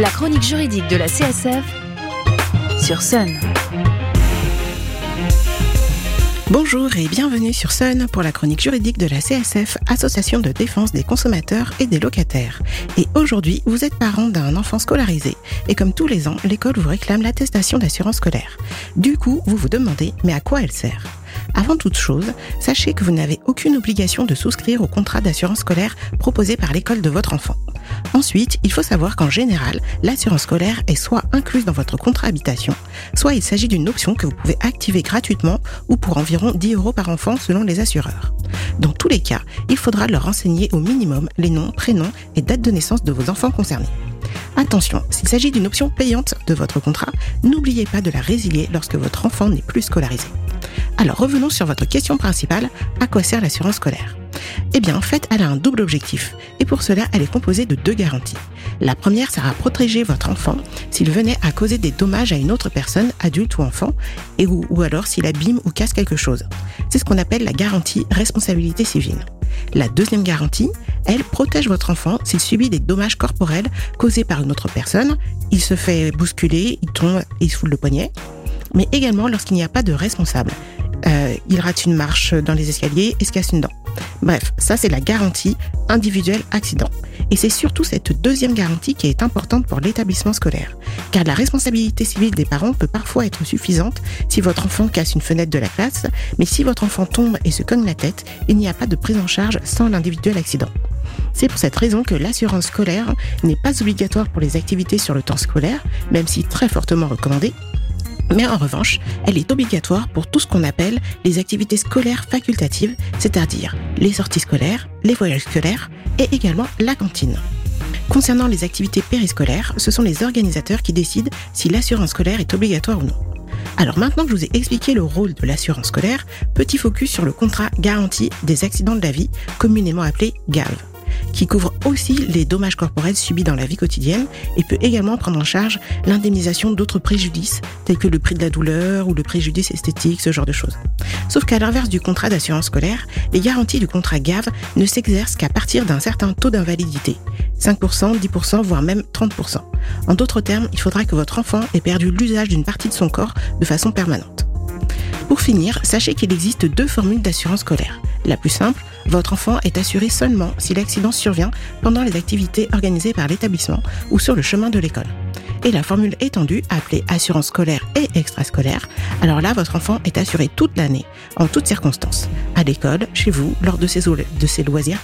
La chronique juridique de la CSF sur Sun. Bonjour et bienvenue sur Sun pour la chronique juridique de la CSF, Association de défense des consommateurs et des locataires. Et aujourd'hui, vous êtes parent d'un enfant scolarisé et comme tous les ans, l'école vous réclame l'attestation d'assurance scolaire. Du coup, vous vous demandez, mais à quoi elle sert? Avant toute chose, sachez que vous n'avez aucune obligation de souscrire au contrat d'assurance scolaire proposé par l'école de votre enfant. Ensuite, il faut savoir qu'en général, l'assurance scolaire est soit incluse dans votre contrat habitation, soit il s'agit d'une option que vous pouvez activer gratuitement ou pour environ 10 euros par enfant selon les assureurs. Dans tous les cas, il faudra leur renseigner au minimum les noms, prénoms et dates de naissance de vos enfants concernés. Attention, s'il s'agit d'une option payante de votre contrat, n'oubliez pas de la résilier lorsque votre enfant n'est plus scolarisé. Alors revenons sur votre question principale, à quoi sert l'assurance scolaire? Eh bien en fait, elle a un double objectif, et pour cela, elle est composée de deux garanties. La première sert à protéger votre enfant s'il venait à causer des dommages à une autre personne, adulte ou enfant, ou, ou alors s'il abîme ou casse quelque chose. C'est ce qu'on appelle la garantie responsabilité civile. La deuxième garantie, elle protège votre enfant s'il subit des dommages corporels causés par une autre personne, il se fait bousculer, il tombe et il se fout le poignet, mais également lorsqu'il n'y a pas de responsable, euh, il rate une marche dans les escaliers et se casse une dent. Bref, ça c'est la garantie individuelle accident. Et c'est surtout cette deuxième garantie qui est importante pour l'établissement scolaire. Car la responsabilité civile des parents peut parfois être suffisante si votre enfant casse une fenêtre de la classe, mais si votre enfant tombe et se cogne la tête, il n'y a pas de prise en charge sans l'individuel accident. C'est pour cette raison que l'assurance scolaire n'est pas obligatoire pour les activités sur le temps scolaire, même si très fortement recommandée, mais en revanche, elle est obligatoire pour tout ce qu'on appelle les activités scolaires facultatives, c'est-à-dire les sorties scolaires, les voyages scolaires et également la cantine. Concernant les activités périscolaires, ce sont les organisateurs qui décident si l'assurance scolaire est obligatoire ou non. Alors maintenant que je vous ai expliqué le rôle de l'assurance scolaire, petit focus sur le contrat garantie des accidents de la vie, communément appelé GAV qui couvre aussi les dommages corporels subis dans la vie quotidienne et peut également prendre en charge l'indemnisation d'autres préjudices, tels que le prix de la douleur ou le préjudice esthétique, ce genre de choses. Sauf qu'à l'inverse du contrat d'assurance scolaire, les garanties du contrat GAV ne s'exercent qu'à partir d'un certain taux d'invalidité, 5%, 10%, voire même 30%. En d'autres termes, il faudra que votre enfant ait perdu l'usage d'une partie de son corps de façon permanente. Pour finir, sachez qu'il existe deux formules d'assurance scolaire. La plus simple, votre enfant est assuré seulement si l'accident survient pendant les activités organisées par l'établissement ou sur le chemin de l'école. Et la formule étendue, appelée assurance scolaire et extrascolaire, alors là, votre enfant est assuré toute l'année, en toutes circonstances, à l'école, chez vous, lors de ses, loisirs,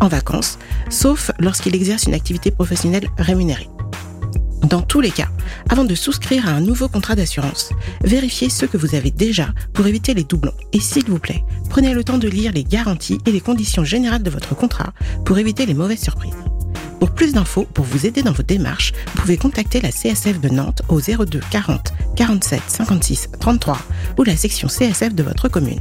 en vacances, sauf lorsqu'il exerce une activité professionnelle rémunérée. Dans tous les cas, avant de souscrire à un nouveau contrat d'assurance, vérifiez ce que vous avez déjà pour éviter les doublons. Et s'il vous plaît, prenez le temps de lire les garanties et les conditions générales de votre contrat pour éviter les mauvaises surprises. Pour plus d'infos, pour vous aider dans vos démarches, vous pouvez contacter la CSF de Nantes au 02 40 47 56 33 ou la section CSF de votre commune.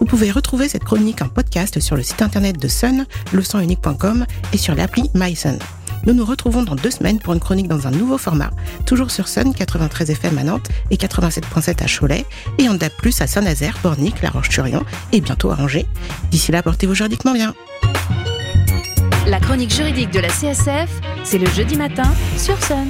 Vous pouvez retrouver cette chronique en podcast sur le site internet de Sun, leçonunique.com et sur l'appli MySun. Nous nous retrouvons dans deux semaines pour une chronique dans un nouveau format, toujours sur Sun 93 FM à Nantes et 87.7 à Cholet, et en DAP+, à Saint-Nazaire, Pornic, La Roche-sur-Yon et bientôt à Angers. D'ici là, portez-vous juridiquement bien. La chronique juridique de la CSF, c'est le jeudi matin sur Sun.